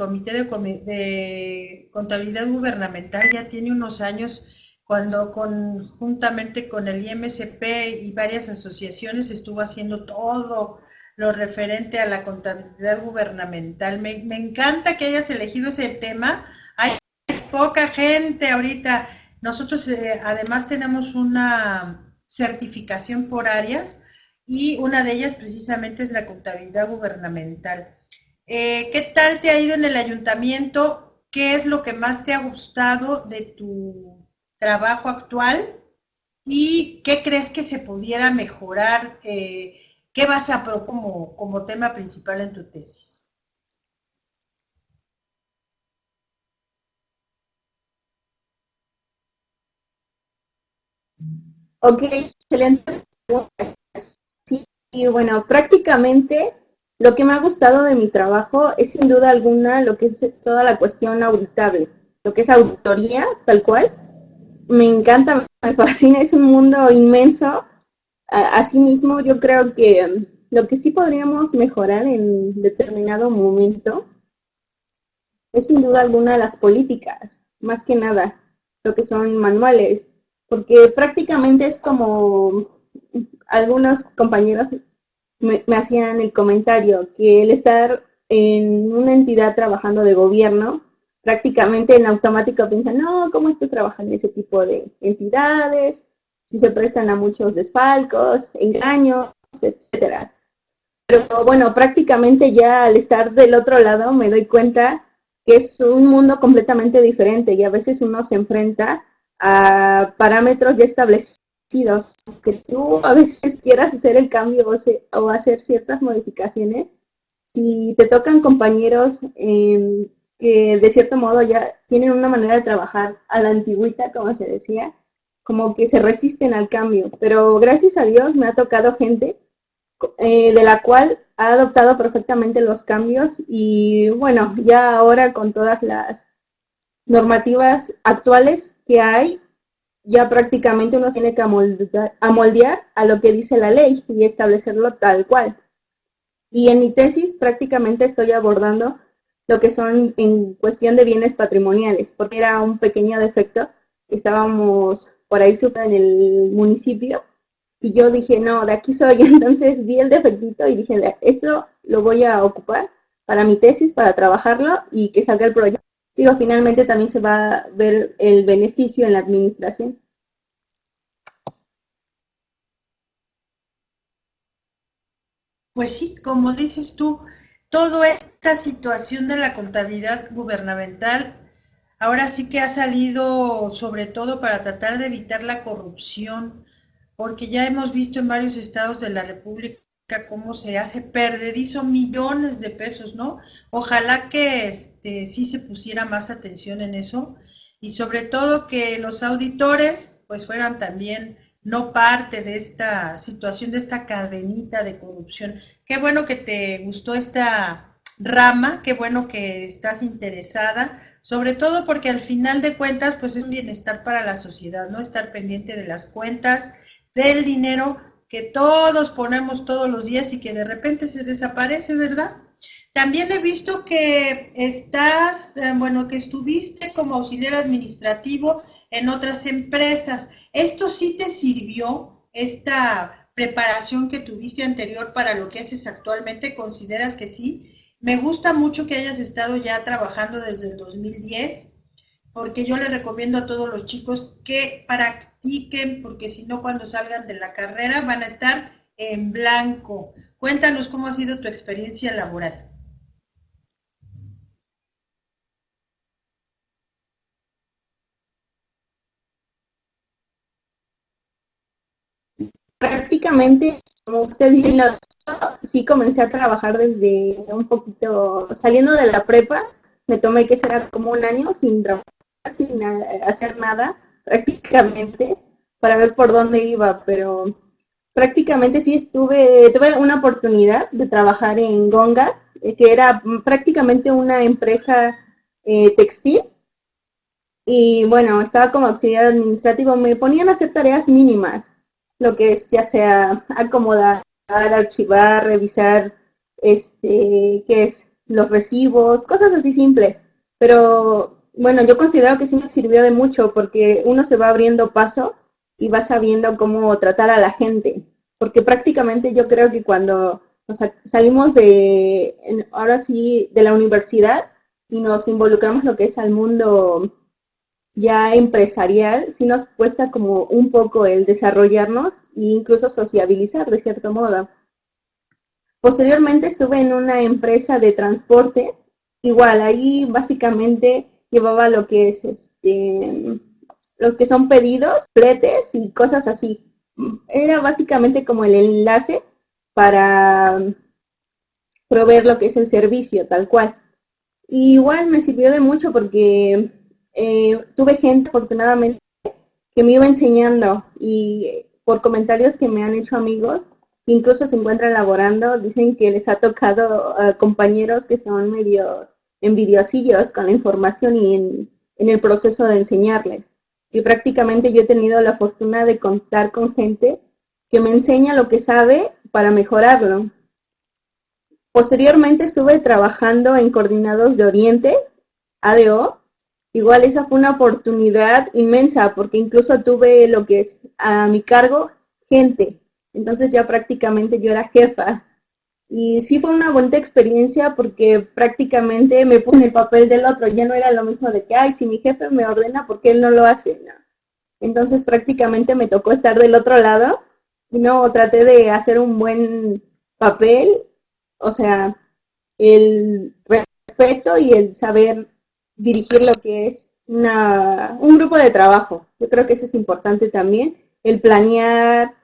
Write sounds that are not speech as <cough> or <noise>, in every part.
Comité de, Contabilidad Gubernamental ya tiene unos años cuando conjuntamente con el IMSP y varias asociaciones estuvo haciendo todo lo referente a la contabilidad gubernamental. Me, encanta que hayas elegido ese tema. Hay poca gente ahorita. Nosotros eh, además tenemos una certificación por áreas y una de ellas precisamente es la contabilidad gubernamental. Eh, ¿Qué tal te ha ido en el ayuntamiento? ¿Qué es lo que más te ha gustado de tu trabajo actual y qué crees que se pudiera mejorar, eh, qué vas a proponer como, como tema principal en tu tesis. Ok, excelente. Sí, y bueno, prácticamente lo que me ha gustado de mi trabajo es sin duda alguna lo que es toda la cuestión auditable, lo que es auditoría, tal cual, me encanta, me fascina, es un mundo inmenso. Asimismo, yo creo que lo que sí podríamos mejorar en determinado momento es sin duda alguna las políticas, más que nada, lo que son manuales, porque prácticamente es como algunos compañeros me, hacían el comentario que el estar en una entidad trabajando de gobierno prácticamente en automático piensan, no, ¿cómo estoy trabajando en ese tipo de entidades? Si se prestan a muchos desfalcos, engaños, etcétera. Pero bueno, prácticamente ya al estar del otro lado me doy cuenta que es un mundo completamente diferente y a veces uno se enfrenta a parámetros ya establecidos. Que tú a veces quieras hacer el cambio o, hacer ciertas modificaciones, si te tocan compañeros en que de cierto modo ya tienen una manera de trabajar a la antigüita, como se decía, como que se resisten al cambio. Pero gracias a Dios me ha tocado gente eh, de la cual ha adoptado perfectamente los cambios y bueno, ya ahora con todas las normativas actuales que hay, ya prácticamente uno tiene que amoldear a lo que dice la ley y establecerlo tal cual. Y en mi tesis prácticamente estoy abordando lo que son en cuestión de bienes patrimoniales, porque era un pequeño defecto. Estábamos por ahí en el municipio y yo dije, no, de aquí soy. <laughs> Entonces vi el defectito y dije, esto lo voy a ocupar para mi tesis, para trabajarlo y que salga el proyecto. Finalmente también se va a ver el beneficio en la administración. Pues sí, como dices tú, toda esta situación de la contabilidad gubernamental ahora sí que ha salido sobre todo para tratar de evitar la corrupción, porque ya hemos visto en varios estados de la República cómo se hace perdedizo millones de pesos, ¿no? Ojalá que este sí se pusiera más atención en eso y sobre todo que los auditores pues fueran también no parte de esta situación, de esta cadenita de corrupción. Qué bueno que te gustó esta rama, qué bueno que estás interesada, sobre todo porque al final de cuentas, pues es un bienestar para la sociedad, ¿no? Estar pendiente de las cuentas, del dinero que todos ponemos todos los días y que de repente se desaparece, ¿verdad? También he visto que estás, eh, bueno, que estuviste como auxiliar administrativo en otras empresas. ¿Esto sí te sirvió, esta preparación que tuviste anterior para lo que haces actualmente? ¿Consideras que sí? Me gusta mucho que hayas estado ya trabajando desde el 2010, porque yo le recomiendo a todos los chicos que practiquen, porque si no, cuando salgan de la carrera van a estar en blanco. Cuéntanos cómo ha sido tu experiencia laboral. prácticamente, como usted dice, sí comencé a trabajar desde un poquito, saliendo de la prepa, me tomé que será como un año sin trabajar, sin hacer nada, prácticamente, para ver por dónde iba, pero prácticamente sí estuve, tuve una oportunidad de trabajar en Gonga, eh, que era prácticamente una empresa eh, textil, y bueno, estaba como auxiliar administrativo, me ponían a hacer tareas mínimas, lo que es ya sea acomodar, archivar, revisar, este, que es los recibos, cosas así simples. Pero bueno, yo considero que sí me sirvió de mucho porque uno se va abriendo paso y va sabiendo cómo tratar a la gente. Porque prácticamente yo creo que cuando salimos de, ahora sí, de la universidad y nos involucramos lo que es al mundo ya empresarial, sí nos cuesta como un poco el desarrollarnos e incluso sociabilizar de cierto modo. Posteriormente estuve en una empresa de transporte, igual ahí básicamente llevaba lo que es este lo que son pedidos, fletes y cosas así. Era básicamente como el enlace para proveer lo que es el servicio, tal cual. igual me sirvió de mucho porque eh, tuve gente, afortunadamente, que me iba enseñando y por comentarios que me han hecho amigos, que incluso se encuentran laborando, dicen que les ha tocado a compañeros que son medios envidiosillos con la información y en, en el proceso de enseñarles. Y prácticamente yo he tenido la fortuna de contar con gente que me enseña lo que sabe para mejorarlo. Posteriormente estuve trabajando en Coordinados de Oriente, ADO. Igual esa fue una oportunidad inmensa porque incluso tuve lo que es a mi cargo gente. Entonces ya prácticamente yo era jefa. Y sí fue una bonita experiencia porque prácticamente me puse en el papel del otro. Ya no era lo mismo de que, ay, si mi jefe me ordena, ¿por qué él no lo hace? Entonces prácticamente me tocó estar del otro lado no, traté de hacer un buen papel, o sea, el respeto y el saber dirigir lo que es una, un grupo de trabajo. Yo creo que eso es importante también, el planear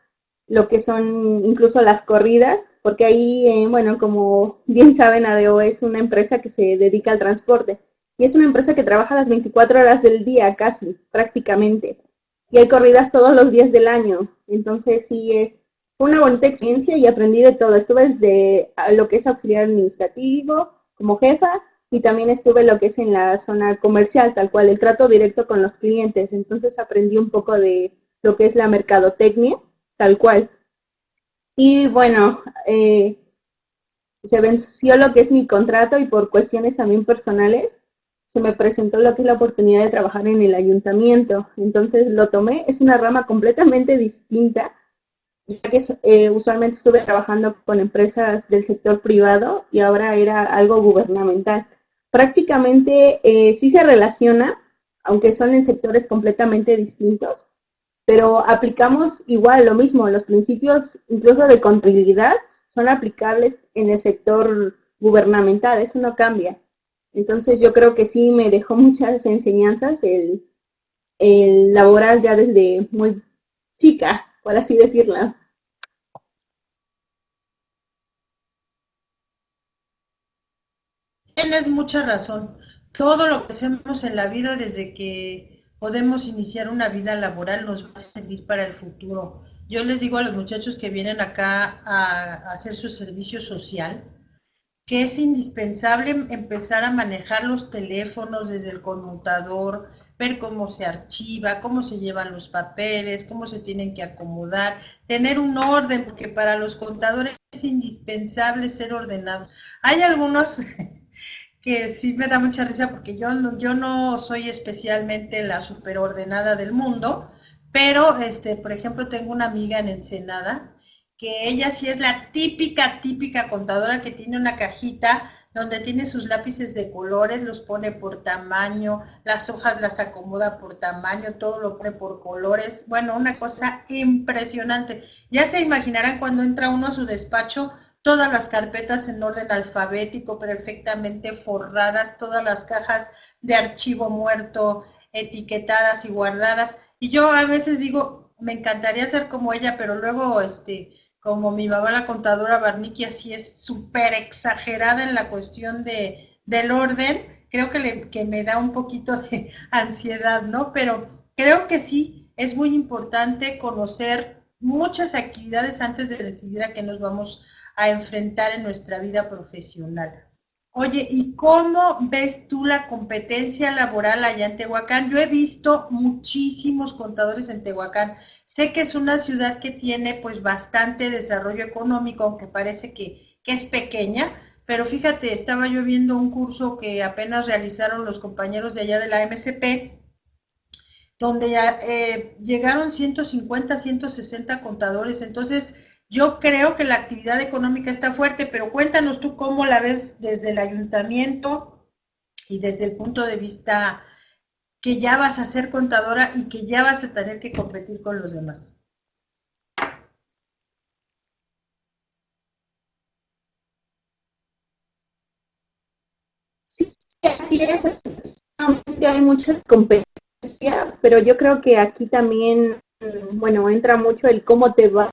lo que son incluso las corridas, porque ahí, eh, bueno, como bien saben, ADO es una empresa que se dedica al transporte y es una empresa que trabaja las 24 horas del día casi, prácticamente y hay corridas todos los días del año. Entonces sí es una bonita experiencia y aprendí de todo. Estuve desde lo que es auxiliar administrativo como jefa y también estuve lo que es en la zona comercial, tal cual, el trato directo con los clientes. Entonces aprendí un poco de lo que es la mercadotecnia, tal cual. Y bueno, eh, se venció lo que es mi contrato y por cuestiones también personales, se me presentó lo que es la oportunidad de trabajar en el ayuntamiento. Entonces lo tomé, es una rama completamente distinta, ya que eh, usualmente estuve trabajando con empresas del sector privado y ahora era algo gubernamental. Prácticamente eh, sí se relaciona, aunque son en sectores completamente distintos, pero aplicamos igual lo mismo, los principios incluso de contabilidad son aplicables en el sector gubernamental, eso no cambia. Entonces yo creo que sí me dejó muchas enseñanzas el, el laboral ya desde muy chica, por así decirlo. Tienes mucha razón. Todo lo que hacemos en la vida desde que podemos iniciar una vida laboral nos va a servir para el futuro. Yo les digo a los muchachos que vienen acá a hacer su servicio social, que es indispensable empezar a manejar los teléfonos desde el conmutador, ver cómo se archiva, cómo se llevan los papeles, cómo se tienen que acomodar, tener un orden, porque para los contadores es indispensable ser ordenados. Hay algunos que sí me da mucha risa porque yo no, yo no soy especialmente la superordenada del mundo, pero este, por ejemplo, tengo una amiga en Ensenada que ella sí es la típica, típica contadora que tiene una cajita donde tiene sus lápices de colores, los pone por tamaño, las hojas las acomoda por tamaño, todo lo pone por colores. Bueno, una cosa impresionante. Ya se imaginarán cuando entra uno a su despacho, todas las carpetas en orden alfabético, perfectamente forradas, todas las cajas de archivo muerto etiquetadas y guardadas. Y yo a veces digo, me encantaría ser como ella, pero luego este como mi mamá la contadora Barniki así es súper exagerada en la cuestión de, del orden, creo que, le, que me da un poquito de <laughs> ansiedad, ¿no? Pero creo que sí, es muy importante conocer muchas actividades antes de decidir a qué nos vamos a enfrentar en nuestra vida profesional. Oye, ¿y cómo ves tú la competencia laboral allá en Tehuacán? Yo he visto muchísimos contadores en Tehuacán. Sé que es una ciudad que tiene pues bastante desarrollo económico, aunque parece que, es pequeña, pero fíjate, estaba yo viendo un curso que apenas realizaron los compañeros de allá de la MSP, donde eh, llegaron 150, 160 contadores. Entonces, yo creo que la actividad económica está fuerte, pero cuéntanos tú cómo la ves desde el ayuntamiento y desde el punto de vista que ya vas a ser contadora y que ya vas a tener que competir con los demás. Sí, así es. Hay mucha competencia pero yo creo que aquí también, bueno, entra mucho el cómo te va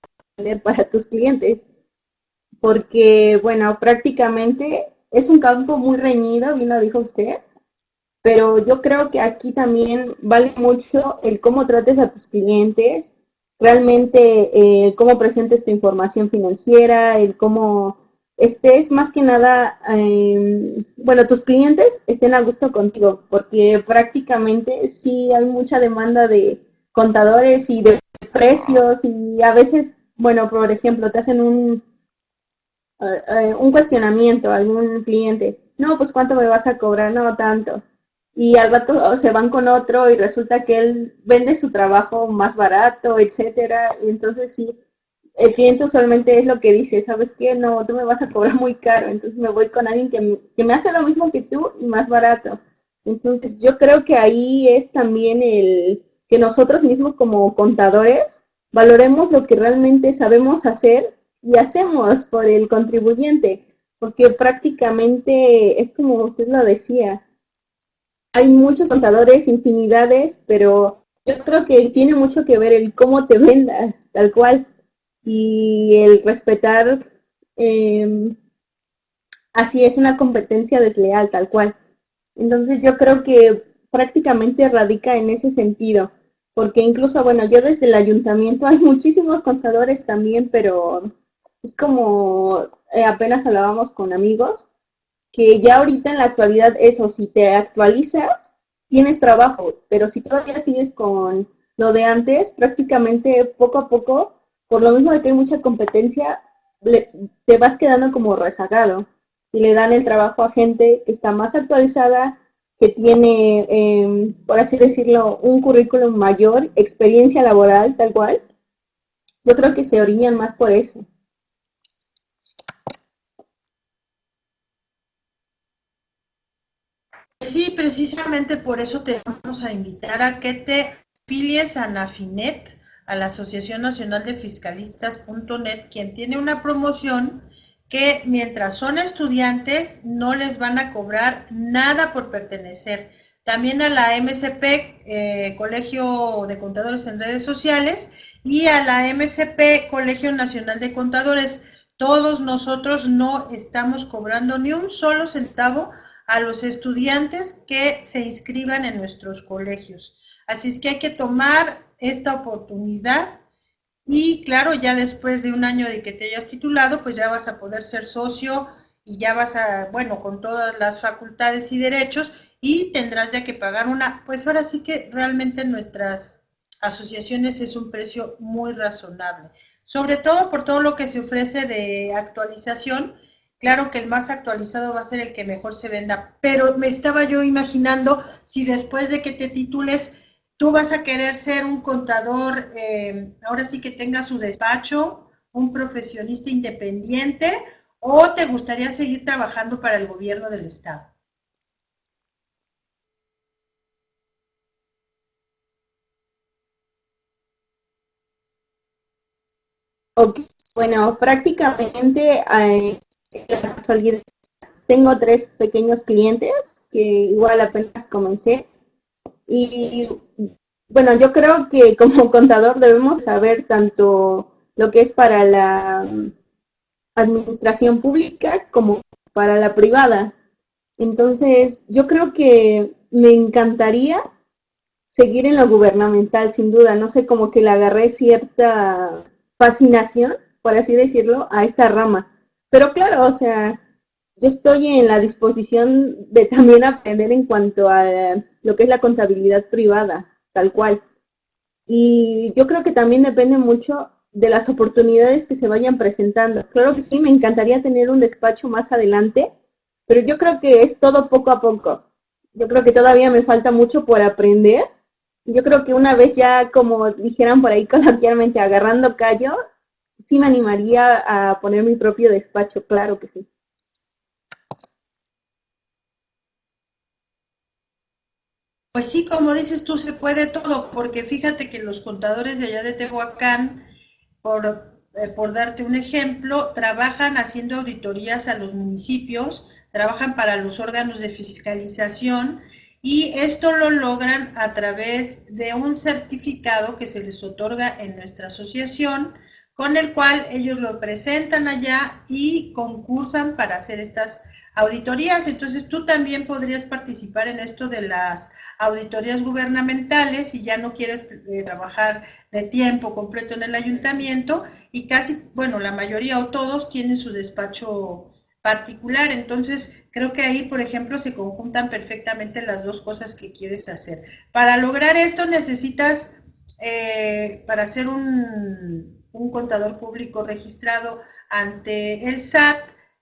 para tus clientes, porque, bueno, prácticamente es un campo muy reñido, bien lo dijo usted, pero yo creo que aquí también vale mucho el cómo trates a tus clientes, realmente eh, cómo presentes tu información financiera, el cómo estés más que nada, em, bueno, tus clientes estén a gusto contigo, porque prácticamente sí hay mucha demanda de contadores y de precios y a veces, bueno, por ejemplo, te hacen un, eh, un cuestionamiento a algún cliente, no, pues cuánto me vas a cobrar, no tanto. Y al rato se van con otro y resulta que él vende su trabajo más barato, etcétera, y entonces sí, el cliente usualmente es lo que dice, ¿sabes qué? No, tú me vas a cobrar muy caro, entonces me voy con alguien que me, que me hace lo mismo que tú y más barato. Entonces yo creo que ahí es también el que nosotros mismos como contadores valoremos lo que realmente sabemos hacer y hacemos por el contribuyente, porque prácticamente es como usted lo decía, hay muchos contadores, infinidades, pero yo creo que tiene mucho que ver el cómo te vendas, tal cual y el respetar, em, así es una competencia desleal, tal cual. Entonces yo creo que prácticamente radica en ese sentido, porque incluso, bueno, yo desde el ayuntamiento hay muchísimos contadores también, pero es como eh, apenas hablábamos con amigos, que ya ahorita en la actualidad eso, si te actualizas, tienes trabajo, pero si todavía sigues con lo de antes, prácticamente poco a poco por lo mismo de que hay mucha competencia, te vas quedando como rezagado y le dan el trabajo a gente que está más actualizada, que tiene, em, por así decirlo, un currículum mayor, experiencia laboral, tal cual. Yo creo que se orillan más por eso. Sí, precisamente por eso te vamos a invitar a que te afilies a Nafinet a la Asociación Nacional de Fiscalistas.net, quien tiene una promoción que mientras son estudiantes no les van a cobrar nada por pertenecer. También a la MCP, eh, Colegio de Contadores en Redes Sociales, y a la MCP, Colegio Nacional de Contadores. Todos nosotros no estamos cobrando ni un solo centavo a los estudiantes que se inscriban en nuestros colegios. Así es que hay que tomar esta oportunidad y claro, ya después de un año de que te hayas titulado, pues ya vas a poder ser socio y ya vas a, bueno, con todas las facultades y derechos y tendrás ya que pagar una, pues ahora sí que realmente nuestras asociaciones es un precio muy razonable, sobre todo por todo lo que se ofrece de actualización. Claro que el más actualizado va a ser el que mejor se venda, pero me estaba yo imaginando si después de que te titules tú vas a querer ser un contador, eh, ahora sí que tenga su despacho, un profesionista independiente, o te gustaría seguir trabajando para el gobierno del Estado? Ok, bueno, prácticamente eh, tengo tres pequeños clientes que igual apenas comencé y bueno, yo creo que <laughs> como contador debemos saber tanto lo que es para la administración pública como para la privada. Entonces, yo creo que me encantaría seguir en lo gubernamental, sin duda. No sé, como que le agarré cierta fascinación, por así decirlo, a esta rama. Pero claro, o sea, yo estoy en la disposición de también aprender en cuanto a lo que es la contabilidad privada, tal cual. Y yo creo que también depende mucho de las oportunidades que se vayan presentando. Claro que sí, me encantaría tener un despacho más adelante, pero yo creo que es todo poco a poco. Yo creo que todavía me falta mucho por aprender. Yo creo que una vez ya, como dijeran por ahí <laughs> coloquialmente, agarrando callo, sí me animaría a poner mi propio despacho, claro que sí. Pues sí, como dices tú, se puede todo, porque fíjate que los contadores de allá de Tehuacán, por, eh, por darte un ejemplo, trabajan haciendo auditorías a los municipios, trabajan para los órganos de fiscalización y esto lo logran a través de un certificado que se les otorga en nuestra asociación, con el cual ellos lo presentan allá y concursan para hacer estas auditorías. Entonces tú también podrías participar en esto de las auditorías gubernamentales si ya no quieres eh, trabajar de tiempo completo en el ayuntamiento y casi, bueno, la mayoría o todos tienen su despacho particular. Entonces, creo que ahí, por ejemplo, se conjuntan perfectamente las dos cosas que quieres hacer. Para lograr esto necesitas, eh, para ser un un contador público registrado ante el SAT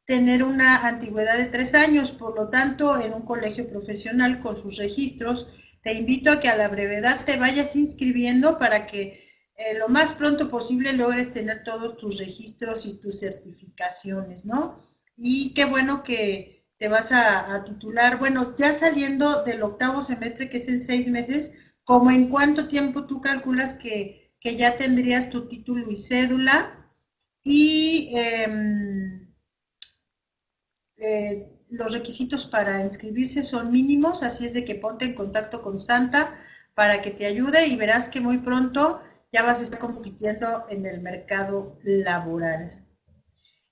tener una antigüedad de tres años, por lo tanto, en un colegio profesional con sus registros, te invito a que a la brevedad te vayas inscribiendo para que eh, lo más pronto posible logres tener todos tus registros y tus certificaciones, ¿no? Y qué bueno que te vas a, a titular, bueno, ya saliendo del octavo semestre, que es en seis meses, ¿como en cuánto tiempo tú calculas que que ya tendrías tu título y cédula y em, eh, los requisitos para inscribirse son mínimos, así es de que ponte en contacto con Santa para que te ayude y verás que muy pronto ya vas a estar compitiendo en el mercado laboral.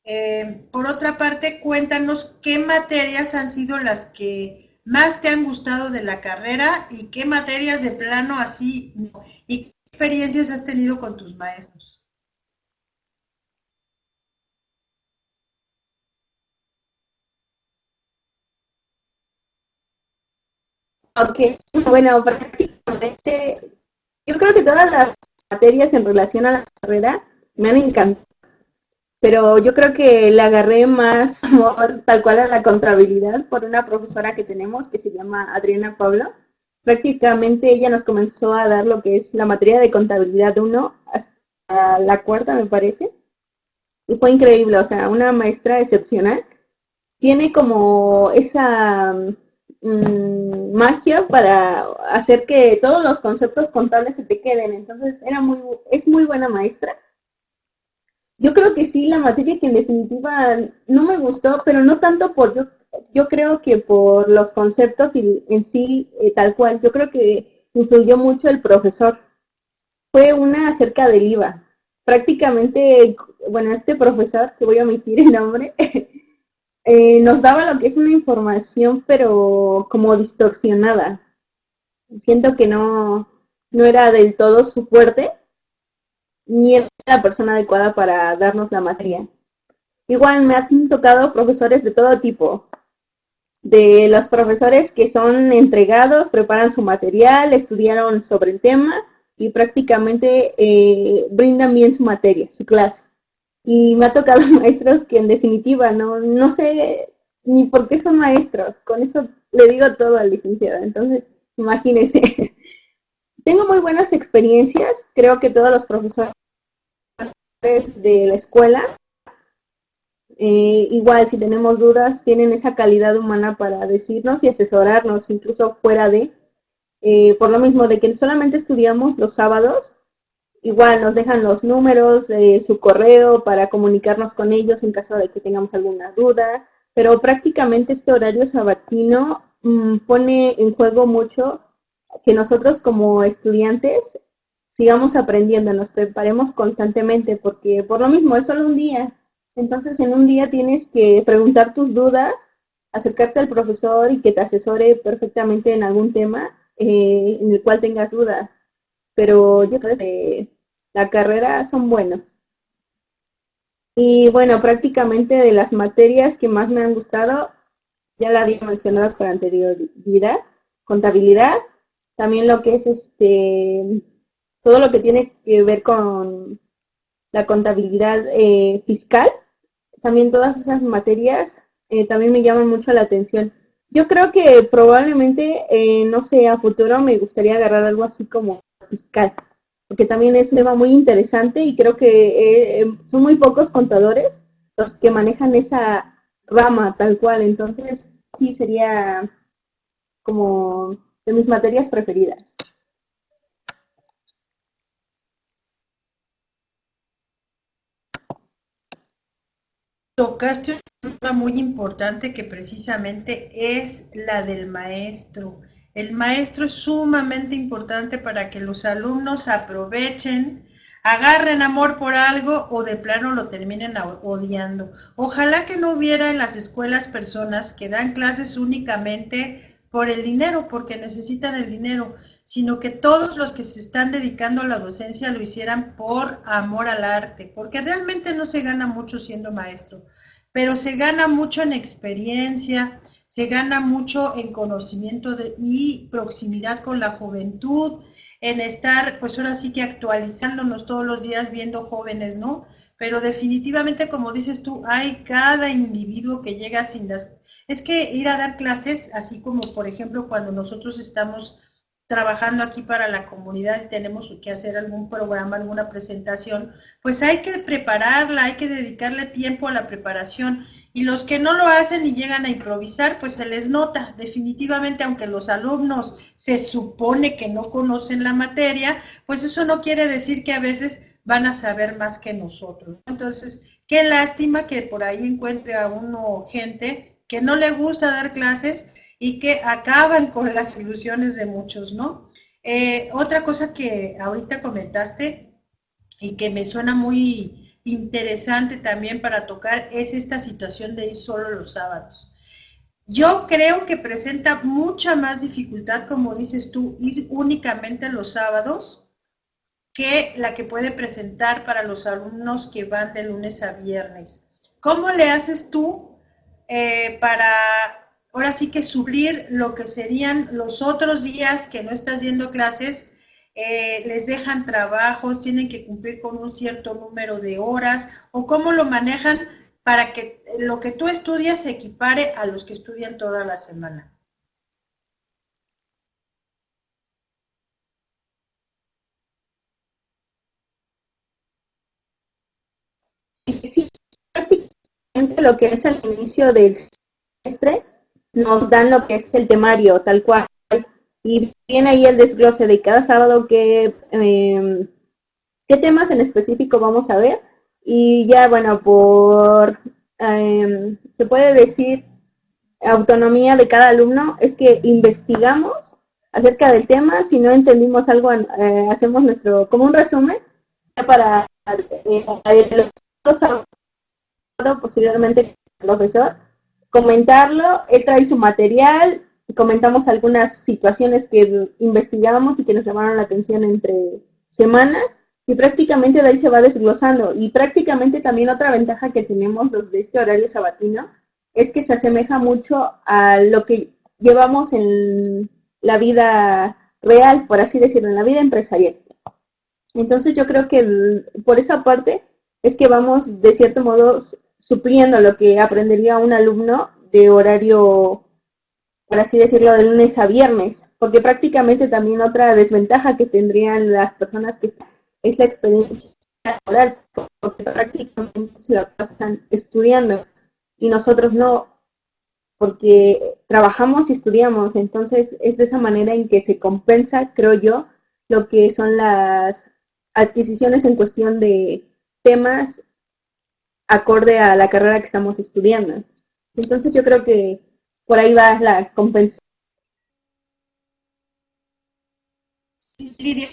Em, por otra parte, cuéntanos qué materias han sido las que más te han gustado de la carrera y qué materias de plano así y experiencias has tenido con tus maestros? Ok, bueno, prácticamente yo creo que todas las materias en relación a la carrera me han encantado, pero yo creo que le agarré más <laughs> amor tal cual a la contabilidad por una profesora que tenemos que se llama Adriana Pablo prácticamente ella nos comenzó a dar lo que es la materia de contabilidad 1 hasta la cuarta, me parece. Y fue increíble, o sea, una maestra excepcional. Tiene como esa mm, magia para hacer que todos los conceptos contables se te queden. Entonces, era muy, es muy buena maestra. Yo creo que sí, la materia que en definitiva no me gustó, pero no tanto por yo yo creo que por los conceptos y en sí, eh, tal cual, yo creo que influyó mucho el profesor. Fue una acerca del IVA. Prácticamente, bueno, este profesor, que voy a omitir el nombre, <laughs> eh, nos daba lo que es una información, pero como distorsionada. Siento que no, no era del todo su fuerte, ni era la persona adecuada para darnos la materia. Igual me han tocado profesores de todo tipo, de los profesores que son entregados, preparan su material, estudiaron sobre el tema y prácticamente eh, brindan bien su materia, su clase. Y me ha tocado <laughs> maestros que en definitiva no, no sé ni por qué son maestros, con eso le digo todo al licenciado, entonces imagínese. <laughs> Tengo muy buenas experiencias, creo que todos los profesores de la escuela eh, igual, si tenemos dudas, tienen esa calidad humana para decirnos y asesorarnos, incluso fuera de, eh, por lo mismo de que solamente estudiamos los sábados, igual nos dejan los números de su correo para comunicarnos con ellos en caso de que tengamos alguna duda, pero prácticamente este horario sabatino mm, pone en juego mucho que nosotros como estudiantes sigamos aprendiendo, nos preparemos constantemente, porque por lo mismo es solo un día, entonces, en un día tienes que preguntar tus dudas, acercarte al profesor y que te asesore perfectamente en algún tema eh, en el cual tengas dudas. Pero yo creo que la carrera son buenos. Y bueno, prácticamente de las materias que más me han gustado, ya la había mencionado con anterioridad, contabilidad, también lo que es este, todo lo que tiene que ver con la contabilidad eh, fiscal, también todas esas materias eh, también me llaman mucho la atención. Yo creo que probablemente, eh, no sé, a futuro me gustaría agarrar algo así como fiscal, porque también es un tema muy interesante y creo que son muy pocos contadores los que manejan esa rama tal cual, entonces sí sería como de mis materias preferidas. Tocaste un tema muy importante que precisamente es la del maestro. El maestro es sumamente importante para que los alumnos aprovechen, agarren amor por algo o de plano lo terminen odiando. Ojalá que no hubiera en las escuelas personas que dan clases únicamente por el dinero, porque necesitan el dinero, sino que todos los que se están dedicando a la docencia lo hicieran por amor al arte, porque realmente no se gana mucho siendo maestro, pero se gana mucho en experiencia, se gana mucho en conocimiento de, y proximidad con la juventud, en estar, pues ahora sí que actualizándonos todos los días viendo jóvenes, ¿no? Pero definitivamente, como dices tú, hay cada individuo que llega sin las... Es que ir a dar clases, así como por ejemplo cuando nosotros estamos trabajando aquí para la comunidad y tenemos que hacer algún programa, alguna presentación, pues hay que prepararla, hay que dedicarle tiempo a la preparación. Y los que no lo hacen y llegan a improvisar, pues se les nota definitivamente, aunque los alumnos se supone que no conocen la materia, pues eso no quiere decir que a veces van a saber más que nosotros. Entonces, qué lástima que por ahí encuentre a uno gente que no le gusta dar clases y que acaban con las ilusiones de muchos, ¿no? Eh, otra cosa que ahorita comentaste y que me suena muy interesante también para tocar es esta situación de ir solo los sábados. Yo creo que presenta mucha más dificultad, como dices tú, ir únicamente los sábados que la que puede presentar para los alumnos que van de lunes a viernes. ¿Cómo le haces tú eh, para ahora sí que suplir lo que serían los otros días que no estás yendo clases, eh, les dejan trabajos, tienen que cumplir con un cierto número de horas, o cómo lo manejan para que lo que tú estudias se equipare a los que estudian toda la semana. Sí, prácticamente lo que es el inicio del semestre nos dan lo que es el temario, tal cual. Y viene ahí el desglose de cada sábado que, em, qué temas en específico vamos a ver. Y ya, bueno, por, em, se puede decir, autonomía de cada alumno, es que investigamos acerca del tema, si no entendimos algo, eh, hacemos nuestro, como un resumen, para eh, el otro posteriormente el profesor comentarlo, él trae su material, comentamos algunas situaciones que investigamos y que nos llamaron la atención entre semana y prácticamente de ahí se va desglosando. Y prácticamente también otra ventaja que tenemos los de este horario sabatino es que se asemeja mucho a lo que llevamos en la vida real, por así decirlo, en la vida empresarial. Entonces yo creo que por esa parte es que vamos de cierto modo supliendo lo que aprendería un alumno de horario, por así decirlo, de lunes a viernes, porque prácticamente también otra desventaja que tendrían las personas que están es la experiencia laboral, porque prácticamente se la pasan estudiando y nosotros no, porque trabajamos y estudiamos, entonces es de esa manera en que se compensa, creo yo, lo que son las adquisiciones en cuestión de temas acorde a la carrera que estamos estudiando. Entonces yo creo que por ahí va la compensación. Lidia,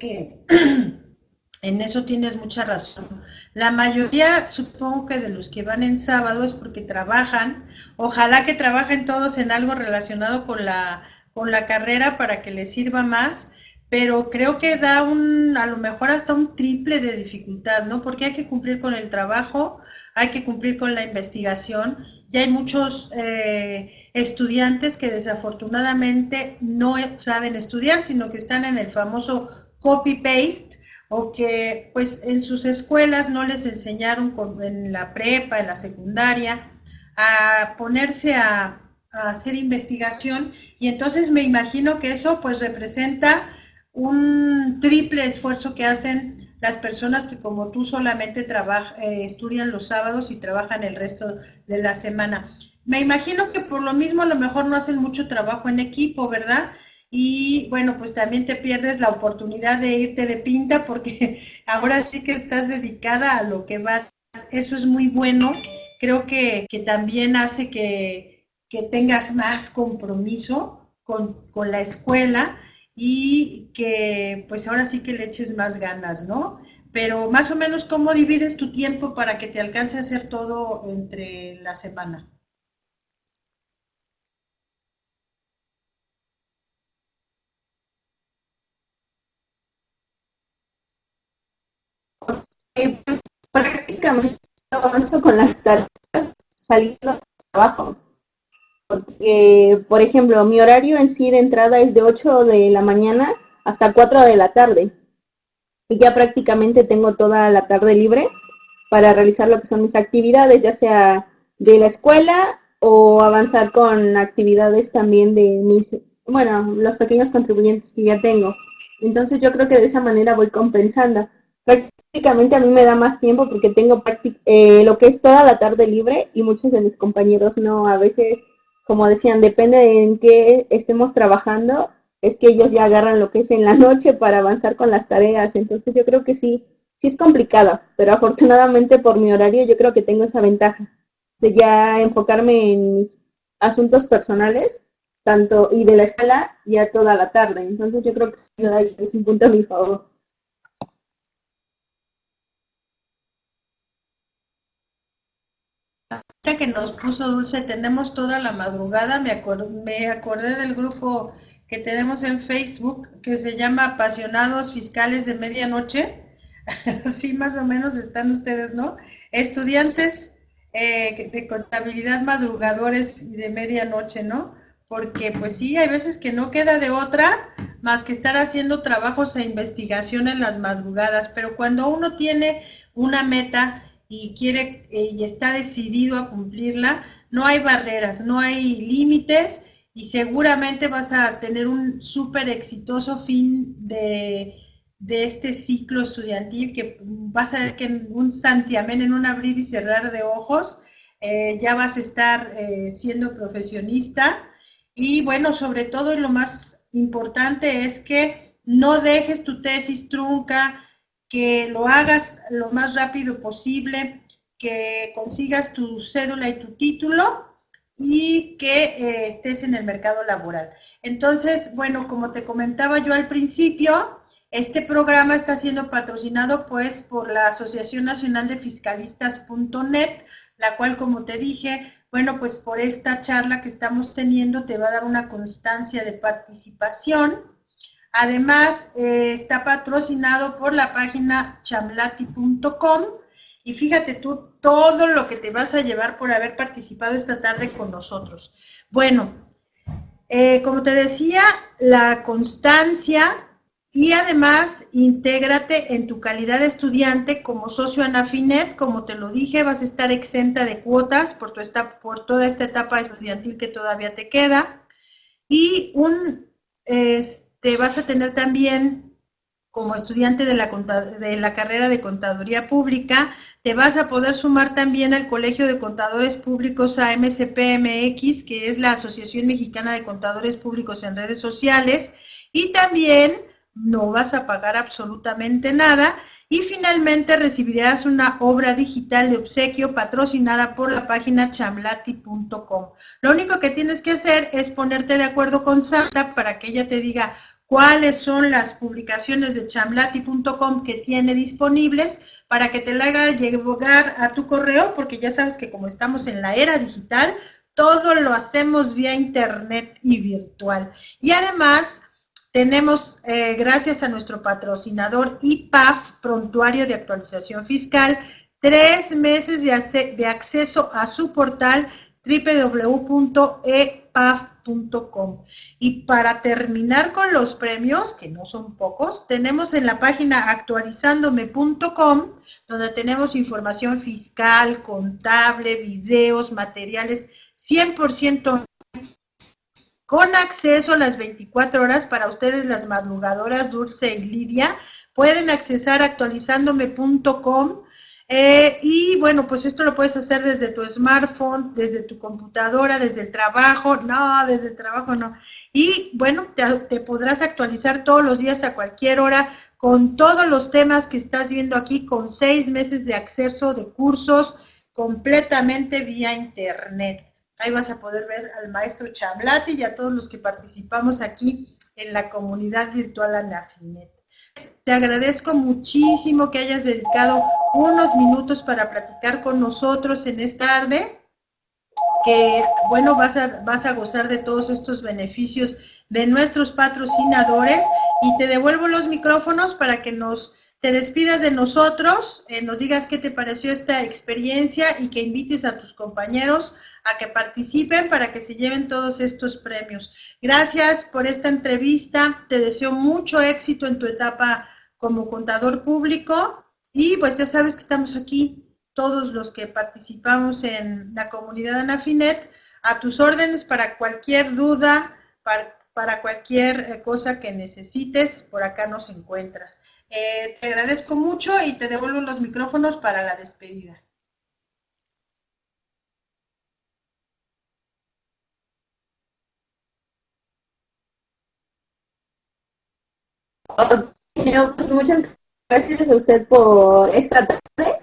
que <clears throat> en eso tienes mucha razón. La mayoría, supongo que de los que van en sábado es porque trabajan. Ojalá que trabajen todos en algo relacionado con la, con la carrera para que les sirva más pero creo que da un, a lo mejor hasta un triple de dificultad, ¿no? Porque hay que cumplir con el trabajo, hay que cumplir con la investigación, y hay muchos eh, estudiantes que desafortunadamente no saben estudiar, sino que están en el famoso copy-paste, o que pues en sus escuelas no les enseñaron en la prepa, en la secundaria, a ponerse a hacer investigación y entonces me imagino que eso pues representa un triple esfuerzo que hacen las personas que como tú solamente eh, estudian los sábados y trabajan el resto de la semana. Me imagino que por lo mismo a lo mejor no hacen mucho trabajo en equipo, ¿verdad? Y bueno, pues también te pierdes la oportunidad de irte de pinta porque <laughs> ahora sí que estás dedicada a lo que vas. Eso es muy bueno. Creo que, que también hace que, que tengas más compromiso con, con la escuela y que pues ahora sí que le eches más ganas, ¿no? Pero más o menos, ¿cómo divides tu tiempo para que te alcance a hacer todo entre la semana? prácticamente avanzo con las tareas saliendo de trabajo. Porque, por ejemplo, mi horario en sí de entrada es de 8 de la mañana hasta 4 de la tarde. Y ya prácticamente tengo toda la tarde libre para realizar lo que son mis actividades, ya sea de la escuela o avanzar con actividades también de mis, bueno, los pequeños contribuyentes que ya tengo. Entonces yo creo que de esa manera voy compensando. Prácticamente a mí me da más tiempo porque tengo eh, lo que es toda la tarde libre y muchos de mis compañeros no. A veces como decían, depende de en qué estemos trabajando, es que ellos ya agarran lo que es en la <laughs> noche para avanzar con las tareas. Entonces yo creo que sí, sí es complicado, pero afortunadamente por mi horario yo creo que tengo esa ventaja de ya enfocarme en mis asuntos personales, tanto y de la escuela ya toda la tarde. Entonces yo creo que es un punto a mi favor. Que nos puso Dulce, tenemos toda la madrugada, me, me acordé del grupo que tenemos en Facebook que se llama Apasionados Fiscales de Medianoche. <laughs> Así más o menos están ustedes, ¿no? Estudiantes eh, de contabilidad madrugadores y de medianoche, ¿no? Porque pues sí, hay veces que no queda de otra más que estar haciendo trabajos e investigación en las madrugadas, pero cuando uno tiene una meta, y quiere y está decidido a cumplirla, no hay barreras, no hay límites y seguramente vas a tener un súper exitoso fin de, este ciclo estudiantil que vas a ver que en un santiamén, en un abrir y cerrar de ojos, eh, ya vas a estar eh, siendo profesionista. Y bueno, sobre todo lo más importante es que no dejes tu tesis trunca, que lo hagas lo más rápido posible, que consigas tu cédula y tu título y que eh, estés en el mercado laboral. Entonces, bueno, como te comentaba yo al principio, este programa está siendo patrocinado pues por la Asociación Nacional de Fiscalistas.net, la cual, como te dije, bueno, pues por esta charla que estamos teniendo te va a dar una constancia de participación Además, eh, está patrocinado por la página chamlati.com y fíjate tú todo lo que te vas a llevar por haber participado esta tarde con nosotros. Bueno, eh, como te decía, la constancia y además intégrate en tu calidad de estudiante como socio Anafinet, como te lo dije, vas a estar exenta de cuotas por, por toda esta etapa estudiantil que todavía te queda. Y un, te vas a tener también como estudiante de la, de la carrera de Contaduría Pública, te vas a poder sumar también al Colegio de Contadores Públicos AMCPMX, que es la Asociación Mexicana de Contadores Públicos en Redes Sociales, y también no vas a pagar absolutamente nada. Y finalmente recibirás una obra digital de obsequio patrocinada por la página chamlati.com. Lo único que tienes que hacer es ponerte de acuerdo con Santa para que ella te diga, cuáles son las publicaciones de chamlati.com que tiene disponibles para que te la haga llegar a tu correo, porque ya sabes que como estamos en la era digital, todo lo hacemos vía internet y virtual. Y además, tenemos, eh, gracias a nuestro patrocinador IPAF, Prontuario de Actualización Fiscal, tres meses de, de acceso a su portal www.epaf.com Y para terminar con los premios, que no son pocos, tenemos en la página actualizandome.com, donde tenemos información fiscal, contable, videos, materiales 100% con acceso a las 24 horas para ustedes las madrugadoras Dulce y Lidia. Pueden accesar a actualizandome.com eh, y bueno, pues esto lo puedes hacer desde tu smartphone, desde tu computadora, desde el trabajo, no, desde el trabajo no. Y bueno, te, podrás actualizar todos los días a cualquier hora con todos los temas que estás viendo aquí, con seis meses de acceso de cursos completamente vía internet. Ahí vas a poder ver al maestro Chamlati y a todos los que participamos aquí en la comunidad virtual Anafinet. Te agradezco muchísimo que hayas dedicado unos minutos para platicar con nosotros en esta tarde, que bueno, vas a, vas a gozar de todos estos beneficios de nuestros patrocinadores. Y te devuelvo los micrófonos para que nos te despidas de nosotros, eh, nos digas qué te pareció esta experiencia y que invites a tus compañeros a que participen para que se lleven todos estos premios. Gracias por esta entrevista, te deseo mucho éxito en tu etapa como contador público y pues ya sabes que estamos aquí todos los que participamos en la comunidad Anafinet a tus órdenes para cualquier duda, para, para cualquier eh, cosa que necesites, por acá nos encuentras. Eh, te agradezco mucho y te devuelvo los micrófonos para la despedida. Gracias a usted por esta tarde.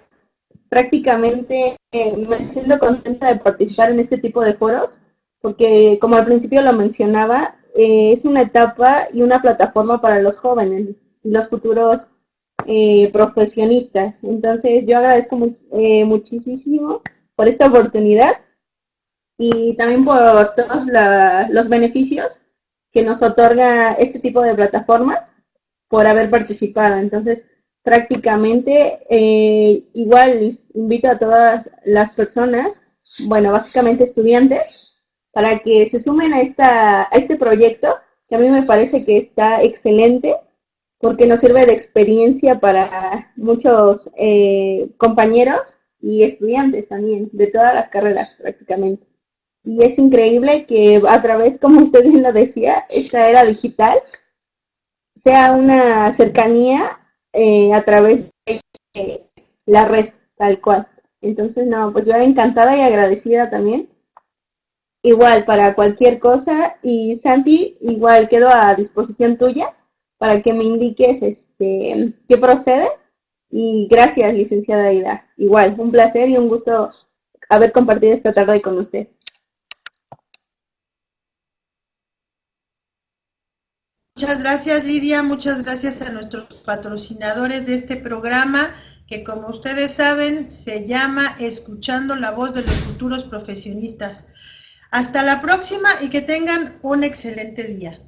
Prácticamente eh, me siento contenta de participar en este tipo de foros, porque como al principio lo mencionaba, eh, es una etapa y una plataforma para los jóvenes, los futuros eh, profesionistas. Entonces yo agradezco muchísimo por esta oportunidad y también por todos los beneficios que nos otorga este tipo de plataformas por haber participado. Entonces, prácticamente, eh, igual invito a todas las personas, bueno, básicamente estudiantes, para que se sumen a, esta, a este proyecto, que a mí me parece que está excelente, porque nos sirve de experiencia para muchos eh, compañeros y estudiantes también, de todas las carreras prácticamente. Y es increíble que a través, como usted bien lo decía, esta era digital, sea una cercanía eh, a través de la red, tal cual. Entonces, no, pues yo encantada y agradecida también. Igual para cualquier cosa y Santi, igual quedo a disposición tuya para que me indiques este qué procede. Y gracias, licenciada Aida. Igual, un placer y un gusto haber compartido esta tarde con usted. Muchas gracias Lidia, muchas gracias a nuestros patrocinadores de este programa que como ustedes saben se llama Escuchando la voz de los futuros profesionistas. Hasta la próxima y que tengan un excelente día.